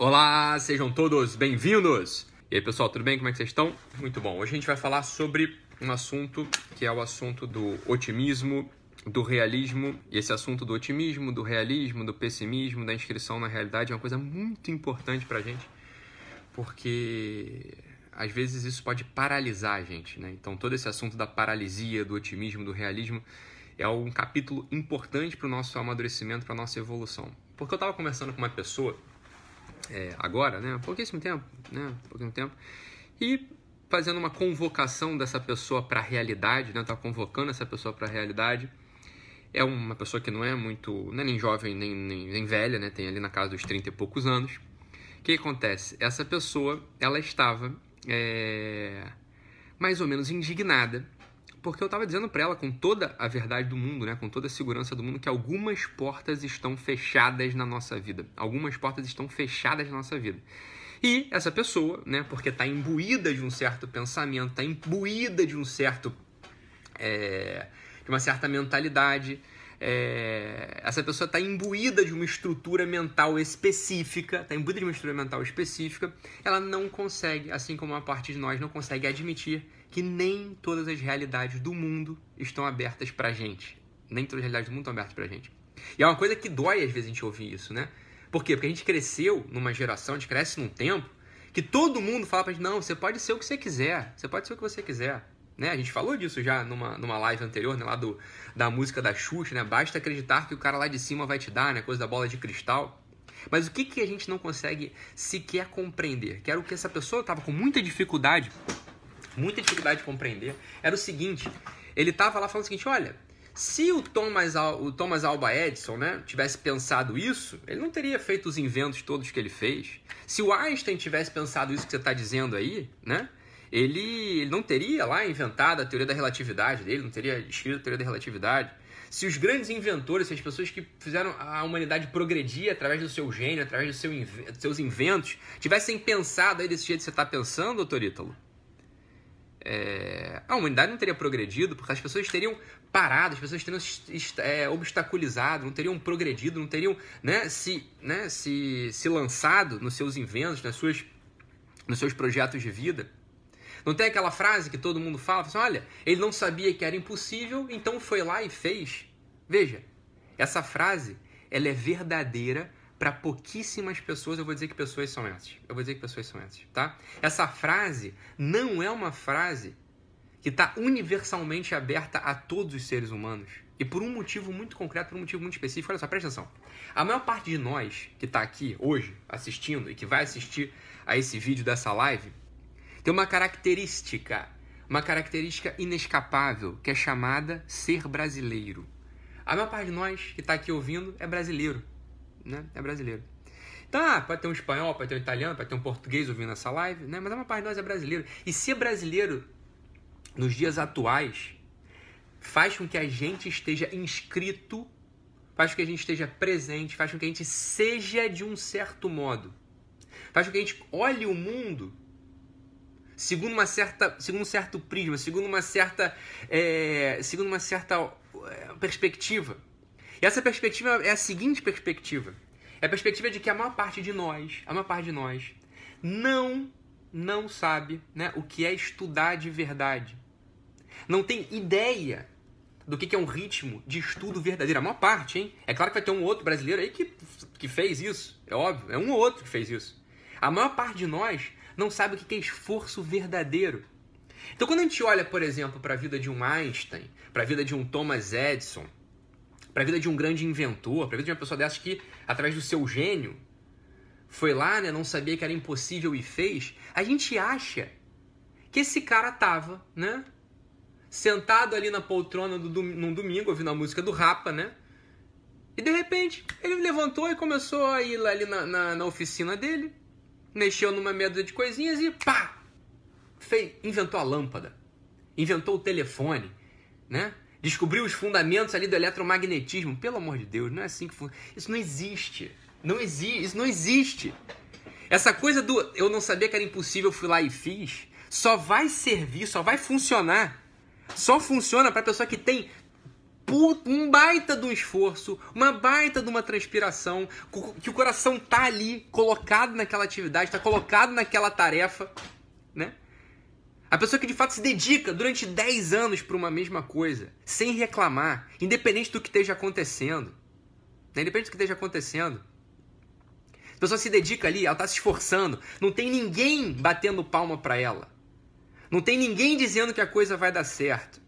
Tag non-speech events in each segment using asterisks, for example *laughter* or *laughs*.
Olá, sejam todos bem-vindos! E aí, pessoal, tudo bem? Como é que vocês estão? Muito bom. Hoje a gente vai falar sobre um assunto que é o assunto do otimismo, do realismo. E esse assunto do otimismo, do realismo, do pessimismo, da inscrição na realidade é uma coisa muito importante pra gente, porque às vezes isso pode paralisar a gente, né? Então, todo esse assunto da paralisia, do otimismo, do realismo é um capítulo importante para o nosso amadurecimento, para nossa evolução. Porque eu estava conversando com uma pessoa é, agora, né, há pouquíssimo tempo, né, pouquíssimo tempo, e fazendo uma convocação dessa pessoa para a realidade, né, tá convocando essa pessoa para a realidade. É uma pessoa que não é muito, não é nem jovem nem, nem, nem velha, né, tem ali na casa dos 30 e poucos anos. O que acontece? Essa pessoa, ela estava é, mais ou menos indignada porque eu estava dizendo para ela com toda a verdade do mundo, né, com toda a segurança do mundo, que algumas portas estão fechadas na nossa vida. Algumas portas estão fechadas na nossa vida. E essa pessoa, né, porque está imbuída de um certo pensamento, está imbuída de um certo, é, de uma certa mentalidade, é, essa pessoa está imbuída de uma estrutura mental específica, está imbuída de uma estrutura mental específica, ela não consegue, assim como uma parte de nós não consegue admitir que nem todas as realidades do mundo estão abertas pra gente. Nem todas as realidades do mundo estão abertas pra gente. E é uma coisa que dói às vezes a gente ouvir isso, né? Por quê? Porque a gente cresceu numa geração, a gente cresce num tempo que todo mundo fala pra gente, não, você pode ser o que você quiser, você pode ser o que você quiser. Né? A gente falou disso já numa, numa live anterior, né? lá do, da música da Xuxa, né? Basta acreditar que o cara lá de cima vai te dar, né? Coisa da bola de cristal. Mas o que, que a gente não consegue sequer compreender? Que era o que essa pessoa estava com muita dificuldade muita dificuldade de compreender, era o seguinte: ele estava lá falando o seguinte, olha, se o Thomas, o Thomas Alba Edison né, tivesse pensado isso, ele não teria feito os inventos todos que ele fez. Se o Einstein tivesse pensado isso que você está dizendo aí, né, ele, ele não teria lá inventado a teoria da relatividade dele, não teria escrito a teoria da relatividade. Se os grandes inventores, se as pessoas que fizeram a humanidade progredir através do seu gênio, através do seu, dos seus inventos, tivessem pensado aí desse jeito que você está pensando, doutor Ítalo, é, a humanidade não teria progredido, porque as pessoas teriam parado, as pessoas teriam é, obstaculizado, não teriam progredido, não teriam né, se, né, se, se lançado nos seus inventos, nas suas, nos seus projetos de vida. Não tem aquela frase que todo mundo fala, assim, olha, ele não sabia que era impossível, então foi lá e fez. Veja, essa frase ela é verdadeira para pouquíssimas pessoas, eu vou dizer que pessoas são essas. Eu vou dizer que pessoas são essas, tá? Essa frase não é uma frase que está universalmente aberta a todos os seres humanos. E por um motivo muito concreto, por um motivo muito específico. Olha só, presta atenção. A maior parte de nós que está aqui hoje assistindo e que vai assistir a esse vídeo dessa live tem uma característica, uma característica inescapável, que é chamada ser brasileiro. A maior parte de nós que está aqui ouvindo é brasileiro né? É brasileiro. Ah, pode ter um espanhol, pode ter um italiano, pode ter um português ouvindo essa live, né? Mas a maior parte de nós é brasileiro. E ser brasileiro nos dias atuais faz com que a gente esteja inscrito, faz com que a gente esteja presente, faz com que a gente seja de um certo modo. Faz com que a gente olhe o mundo segundo uma certa, segundo um certo prisma, segundo uma certa, é, segundo uma certa é, perspectiva. E essa perspectiva é a seguinte perspectiva. É a perspectiva de que a maior parte de nós, a maior parte de nós, não, não sabe né, o que é estudar de verdade. Não tem ideia do que é um ritmo de estudo verdadeiro. A maior parte, hein? É claro que vai ter um outro brasileiro aí que, que fez isso. É óbvio. É um ou outro que fez isso. A maior parte de nós não sabe o que é esforço verdadeiro. Então, quando a gente olha, por exemplo, para a vida de um Einstein, para a vida de um Thomas Edison, para a vida de um grande inventor, para a vida de uma pessoa dessas que, através do seu gênio, foi lá, né, não sabia que era impossível e fez, a gente acha que esse cara tava, né, sentado ali na poltrona do, num domingo, ouvindo a música do Rapa, né, e de repente ele levantou e começou a ir lá ali na, na, na oficina dele, mexeu numa meia de coisinhas e pá! Fez, inventou a lâmpada, inventou o telefone, né? Descobriu os fundamentos ali do eletromagnetismo. Pelo amor de Deus, não é assim que funciona. Isso não existe. Não existe. Isso não existe. Essa coisa do eu não sabia que era impossível, fui lá e fiz, só vai servir, só vai funcionar. Só funciona para pessoa que tem um baita de um esforço, uma baita de uma transpiração, que o coração tá ali colocado naquela atividade, tá colocado naquela tarefa, né? A pessoa que de fato se dedica durante 10 anos para uma mesma coisa, sem reclamar, independente do que esteja acontecendo. Né? Independente do que esteja acontecendo. A pessoa se dedica ali, ela está se esforçando, não tem ninguém batendo palma para ela. Não tem ninguém dizendo que a coisa vai dar certo.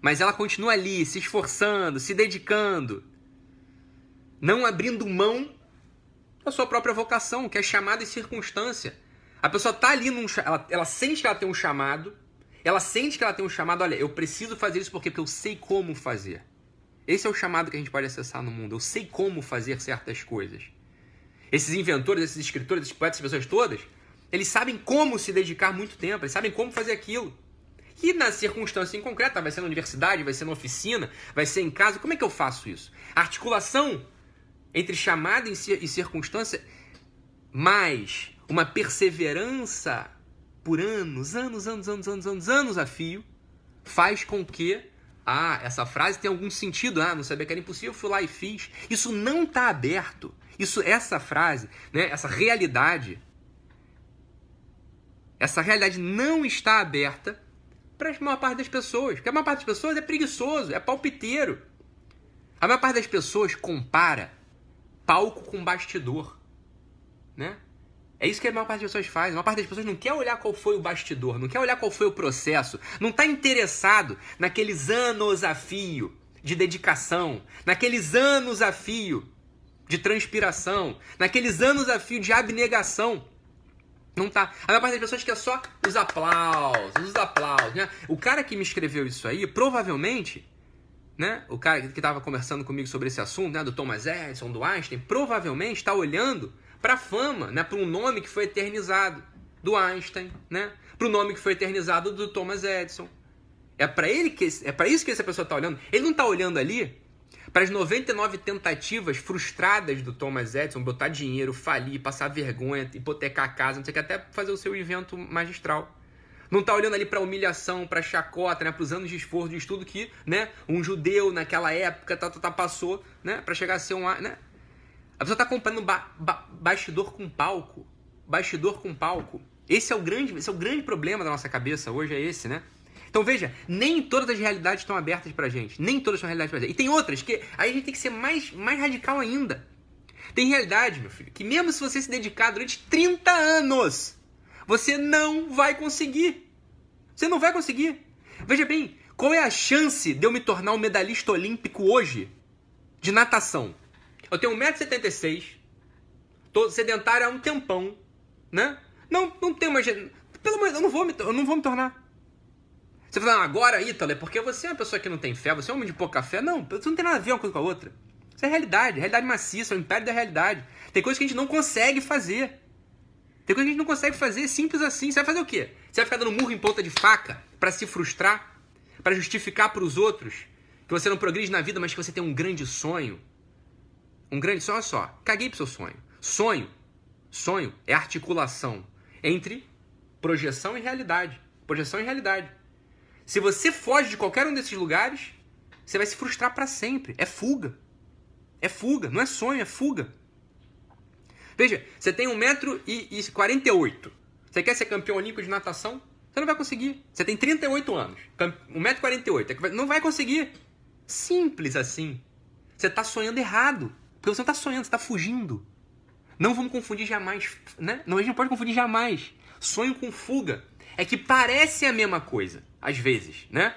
Mas ela continua ali, se esforçando, se dedicando, não abrindo mão da sua própria vocação, que é chamada e circunstância. A pessoa tá ali num ela, ela sente que ela tem um chamado, ela sente que ela tem um chamado, olha, eu preciso fazer isso porque, porque eu sei como fazer. Esse é o chamado que a gente pode acessar no mundo. Eu sei como fazer certas coisas. Esses inventores, esses escritores, esses poetas, essas pessoas todas, eles sabem como se dedicar muito tempo, eles sabem como fazer aquilo. E na circunstância em concreta, vai ser na universidade, vai ser na oficina, vai ser em casa, como é que eu faço isso? Articulação entre chamada e circunstância, mais uma perseverança por anos, anos, anos, anos, anos, anos, anos a fio, faz com que ah, essa frase tem algum sentido, ah, não sabia que era impossível, fui lá e fiz. Isso não está aberto. Isso, essa frase, né, essa realidade, essa realidade não está aberta para a maior parte das pessoas. Porque a maior parte das pessoas é preguiçoso, é palpiteiro. A maior parte das pessoas compara palco com bastidor. Né? É isso que a maior parte das pessoas faz. A maior parte das pessoas não quer olhar qual foi o bastidor, não quer olhar qual foi o processo, não está interessado naqueles anos a fio de dedicação, naqueles anos a fio de transpiração, naqueles anos a fio de abnegação. Não tá. A maior parte das pessoas quer só os aplausos, os aplausos, né? O cara que me escreveu isso aí, provavelmente, né? O cara que estava conversando comigo sobre esse assunto, né? Do Thomas Edison, do Einstein, provavelmente está olhando para a fama, né? Para um nome que foi eternizado do Einstein, né? Para o nome que foi eternizado do Thomas Edison. É para ele que é para isso que essa pessoa está olhando. Ele não está olhando ali para as 99 tentativas frustradas do Thomas Edison, botar dinheiro, falir, passar vergonha, hipotecar a casa, não sei o que, até fazer o seu evento magistral. Não está olhando ali para humilhação, para chacota, né, para os anos de esforço, de estudo que né, um judeu naquela época tá, tá, tá passou né, para chegar a ser um. Né? A pessoa está comparando ba ba bastidor com palco. Bastidor com palco. Esse é o grande, esse é o grande problema da nossa cabeça hoje, é esse, né? Então veja, nem todas as realidades estão abertas pra gente. Nem todas são realidades pra gente. E tem outras que aí a gente tem que ser mais, mais radical ainda. Tem realidade, meu filho, que mesmo se você se dedicar durante 30 anos, você não vai conseguir. Você não vai conseguir. Veja bem, qual é a chance de eu me tornar um medalhista olímpico hoje de natação? Eu tenho 1,76m, tô sedentário há um tempão, né? Não, não tenho mais. Pelo amor eu não vou me, eu não vou me tornar. Você fala, agora, Ítalo, é porque você é uma pessoa que não tem fé, você é um homem de pouca fé. Não, isso não tem nada a ver uma coisa com a outra. Isso é realidade, realidade maciça, é o império da realidade. Tem coisas que a gente não consegue fazer. Tem coisas que a gente não consegue fazer, simples assim. Você vai fazer o quê? Você vai ficar dando murro em ponta de faca para se frustrar? para justificar para os outros que você não progride na vida, mas que você tem um grande sonho? Um grande sonho, olha só. Caguei pro seu sonho. Sonho, sonho é articulação entre projeção e realidade. Projeção e realidade. Se você foge de qualquer um desses lugares, você vai se frustrar para sempre. É fuga. É fuga, não é sonho, é fuga. Veja, você tem 1,48m. Você quer ser campeão olímpico de natação? Você não vai conseguir. Você tem 38 anos. 1,48m. Não vai conseguir. Simples assim. Você está sonhando errado. Porque você não está sonhando, você está fugindo. Não vamos confundir jamais. Né? Não, a gente não pode confundir jamais. Sonho com fuga. É que parece a mesma coisa às vezes, né?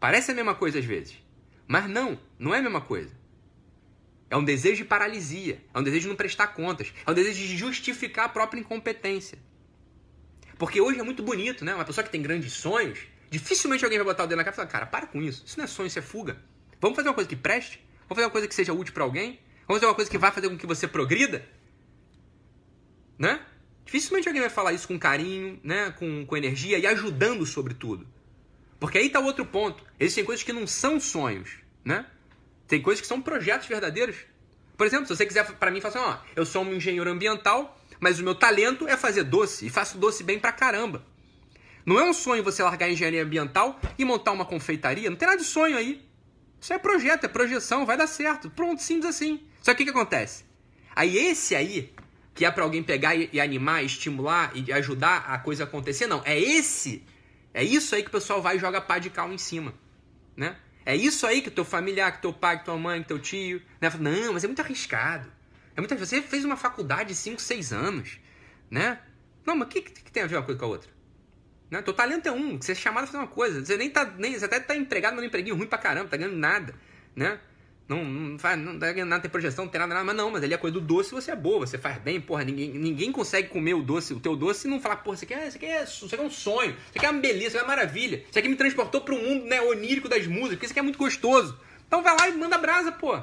Parece a mesma coisa às vezes. Mas não, não é a mesma coisa. É um desejo de paralisia, é um desejo de não prestar contas, é um desejo de justificar a própria incompetência. Porque hoje é muito bonito, né? Uma pessoa que tem grandes sonhos, dificilmente alguém vai botar o dedo na cara e falar: cara, para com isso, isso não é sonho, isso é fuga. Vamos fazer uma coisa que preste? Vamos fazer uma coisa que seja útil para alguém? Vamos fazer uma coisa que vai fazer com que você progrida? Né? Dificilmente alguém vai falar isso com carinho, né? com, com energia e ajudando sobretudo. Porque aí está outro ponto. Existem coisas que não são sonhos, né? Tem coisas que são projetos verdadeiros. Por exemplo, se você quiser para mim falar assim, ó, eu sou um engenheiro ambiental, mas o meu talento é fazer doce e faço doce bem pra caramba. Não é um sonho você largar a engenharia ambiental e montar uma confeitaria, não tem nada de sonho aí. Isso é projeto, é projeção, vai dar certo. Pronto, simples assim. Só que o que acontece? Aí esse aí, que é para alguém pegar e, e animar, estimular e ajudar a coisa a acontecer, não. É esse, é isso aí que o pessoal vai e joga pá de cal em cima, né? É isso aí que teu familiar, que teu pai, que tua mãe, que teu tio, né? Não, mas é muito arriscado. É muito Você fez uma faculdade de 5, 6 anos, né? Não, mas o que, que, tem a ver uma coisa com a outra? Né? Teu talento é um, você é chamado a fazer uma coisa. Você nem tá. Nem, você até tá empregado, mas um empreguinho ruim pra caramba, tá ganhando nada. Né? Não, não, faz, não nada, tem projeção, não tem nada, nada, mas não, mas ali a coisa do doce você é boa, você faz bem, porra, ninguém, ninguém consegue comer o doce, o teu doce e não falar, porra, isso aqui, é, isso, aqui é, isso aqui é um sonho, isso aqui é uma beleza, isso aqui é uma maravilha, isso aqui me transportou pro mundo né, onírico das músicas, porque isso aqui é muito gostoso. Então vai lá e manda brasa, pô.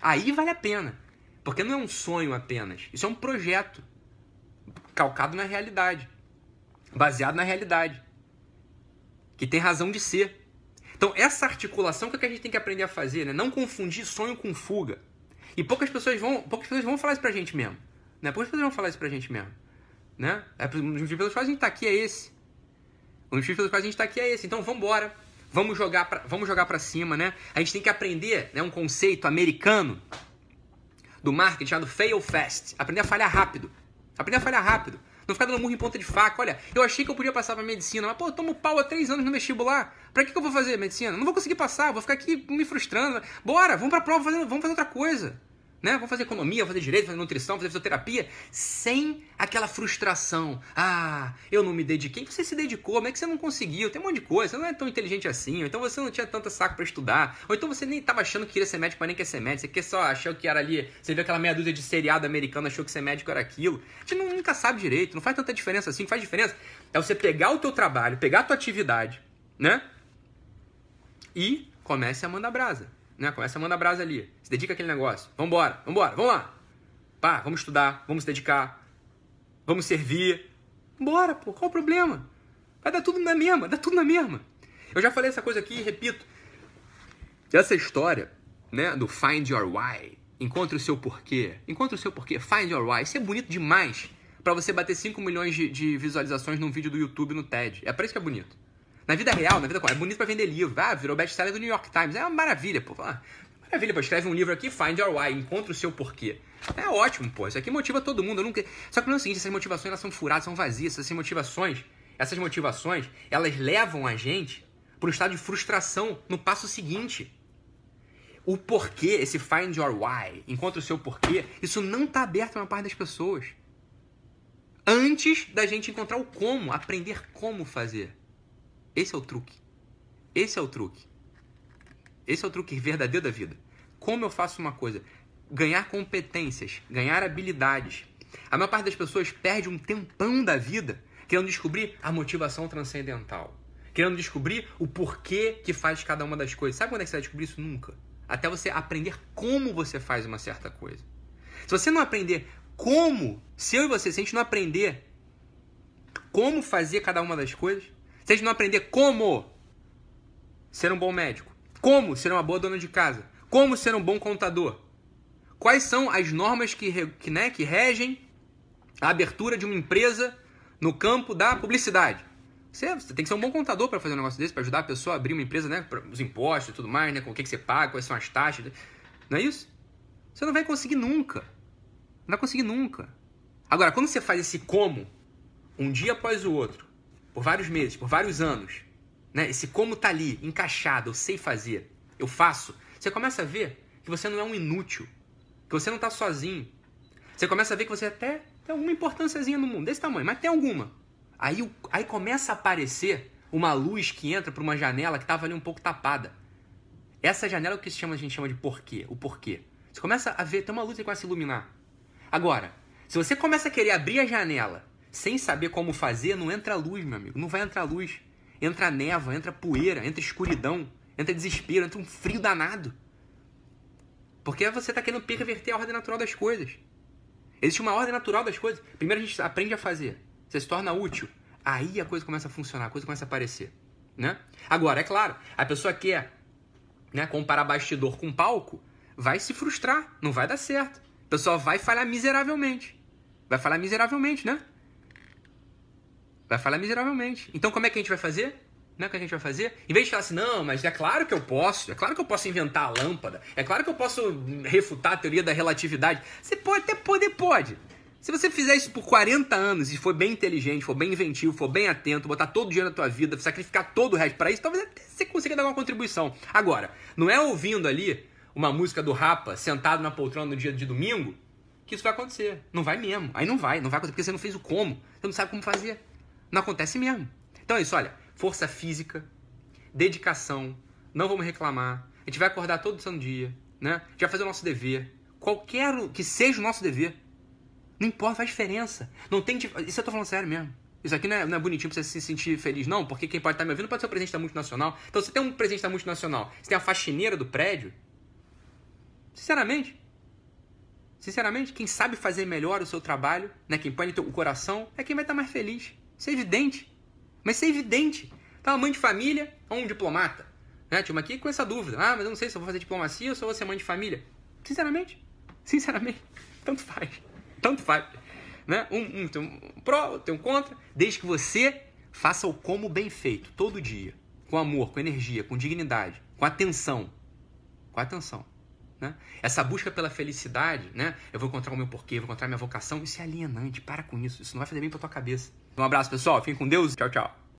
Aí vale a pena. Porque não é um sonho apenas, isso é um projeto calcado na realidade, baseado na realidade que tem razão de ser. Então, essa articulação que, é que a gente tem que aprender a fazer, né? Não confundir sonho com fuga. E poucas pessoas vão, poucas pessoas vão falar isso pra gente mesmo. Né? Poucas pessoas vão falar isso pra gente mesmo. Né? É, um dos motivos pelos quais a gente tá aqui é esse. Um dos motivos pelos quais a gente tá aqui é esse. Então, vamos. Vamos jogar pra, vamos jogar pra cima, né? A gente tem que aprender né, um conceito americano do marketing chamado fail fast. Aprender a falhar rápido. Aprender a falhar rápido. Não ficar dando murro em ponta de faca. Olha, eu achei que eu podia passar pra medicina, mas pô, eu tomo pau há três anos no vestibular. Pra que, que eu vou fazer medicina? Não vou conseguir passar, vou ficar aqui me frustrando. Bora, vamos pra prova, vamos fazer outra coisa né? Vamos fazer economia, vamos fazer direito, fazer nutrição, fazer fisioterapia, sem aquela frustração. Ah, eu não me dediquei. Você se dedicou, como é que você não conseguiu? Tem um monte de coisa, você não é tão inteligente assim, ou então você não tinha tanto saco para estudar, ou então você nem estava achando que queria ser médico, mas nem quer ser médico, você quer só achou que era ali, você viu aquela meia dúzia de seriado americano, achou que ser médico era aquilo. A gente nunca sabe direito, não faz tanta diferença assim, faz diferença. É você pegar o teu trabalho, pegar a tua atividade, né? E comece a mandar brasa né? Começa a mandar brasa ali. Se dedica àquele negócio. Vambora, vambora, vamos lá. Pá, vamos estudar, vamos se dedicar, vamos servir. Bora, pô, qual o problema? Vai dar tudo na mesma, dá tudo na mesma. Eu já falei essa coisa aqui e repito. Essa história, né, do find your why, encontre o seu porquê, encontre o seu porquê, find your why, isso é bonito demais para você bater 5 milhões de, de visualizações num vídeo do YouTube no TED. É para isso que é bonito. Na vida real, na vida é bonito para vender livro. Ah, virou best-seller do New York Times. É uma maravilha, pô. Ah, maravilha, pô. Escreve um livro aqui, Find Your Why, encontra o seu porquê. É ótimo, pô. Isso aqui motiva todo mundo. Eu nunca... Só que não é o seguinte, essas motivações elas são furadas, são vazias. Essas motivações, essas motivações, elas levam a gente para um estado de frustração no passo seguinte. O porquê, esse find your why, encontra o seu porquê, isso não está aberto na parte das pessoas. Antes da gente encontrar o como, aprender como fazer. Esse é o truque. Esse é o truque. Esse é o truque verdadeiro da vida. Como eu faço uma coisa? Ganhar competências, ganhar habilidades. A maior parte das pessoas perde um tempão da vida querendo descobrir a motivação transcendental. Querendo descobrir o porquê que faz cada uma das coisas. Sabe quando é que você vai descobrir isso? Nunca. Até você aprender como você faz uma certa coisa. Se você não aprender como, se eu e você, se a gente não aprender como fazer cada uma das coisas, se a gente não aprender como ser um bom médico, como ser uma boa dona de casa, como ser um bom contador, quais são as normas que, que, né, que regem a abertura de uma empresa no campo da publicidade. Você, você tem que ser um bom contador para fazer um negócio desse, para ajudar a pessoa a abrir uma empresa, né? Os impostos e tudo mais, né? Com o que, que você paga, quais são as taxas. Não é isso? Você não vai conseguir nunca. Não vai conseguir nunca. Agora, quando você faz esse como, um dia após o outro, por vários meses, por vários anos, né? Esse como tá ali, encaixado, eu sei fazer, eu faço. Você começa a ver que você não é um inútil, que você não tá sozinho. Você começa a ver que você até tem alguma importânciazinha no mundo, desse tamanho, mas tem alguma. Aí, aí começa a aparecer uma luz que entra por uma janela que estava ali um pouco tapada. Essa janela é o que se chama, a gente chama de porquê, o porquê. Você começa a ver, tem uma luz que começa a iluminar. Agora, se você começa a querer abrir a janela sem saber como fazer, não entra luz, meu amigo. Não vai entrar luz. Entra névoa, entra poeira, entra escuridão, entra desespero, entra um frio danado. Porque você está querendo perverter a ordem natural das coisas. Existe uma ordem natural das coisas. Primeiro a gente aprende a fazer. Você se torna útil. Aí a coisa começa a funcionar, a coisa começa a aparecer. Né? Agora, é claro, a pessoa quer né, comparar bastidor com palco, vai se frustrar, não vai dar certo. A pessoa vai falhar miseravelmente. Vai falhar miseravelmente, né? Vai falhar miseravelmente. Então como é que a gente vai fazer? Né, que a gente vai fazer? Em vez de falar assim, não, mas é claro que eu posso, é claro que eu posso inventar a lâmpada, é claro que eu posso refutar a teoria da relatividade. Você pode até poder, pode. Se você fizer isso por 40 anos e for bem inteligente, for bem inventivo, for bem atento, botar todo o dinheiro na tua vida, sacrificar todo o resto para isso, talvez você consiga dar uma contribuição. Agora, não é ouvindo ali uma música do Rapa sentado na poltrona no dia de domingo que isso vai acontecer. Não vai mesmo. Aí não vai, não vai acontecer porque você não fez o como. Você não sabe como fazer. Não acontece mesmo. Então é isso, olha, força física, dedicação, não vamos reclamar. A gente vai acordar todo santo dia, né? A gente vai fazer o nosso dever. Qualquer que seja o nosso dever. Não importa, faz diferença. Não tem. Isso eu tô falando sério mesmo. Isso aqui não é, não é, bonitinho pra você se sentir feliz, não, porque quem pode estar me ouvindo pode ser o presidente da multinacional. Então, você tem um presidente da multinacional, você tem a faxineira do prédio. Sinceramente, sinceramente, quem sabe fazer melhor o seu trabalho, né, quem põe o coração, é quem vai estar mais feliz. Isso é evidente. Mas isso é evidente. Tá uma mãe de família ou um diplomata. Né? Tinha uma aqui com essa dúvida. Ah, mas eu não sei se eu vou fazer diplomacia ou se eu vou ser mãe de família. Sinceramente, *laughs* sinceramente, tanto faz. Tanto faz. Né? Um, um tem um pró, tem um contra, desde que você faça o como bem feito, todo dia. Com amor, com energia, com dignidade, com atenção. Com atenção. Né? Essa busca pela felicidade, né? Eu vou encontrar o meu porquê, vou encontrar minha vocação, isso é alienante. Para com isso, isso não vai fazer bem pra tua cabeça. Um abraço, pessoal. Fiquem com Deus. Tchau, tchau.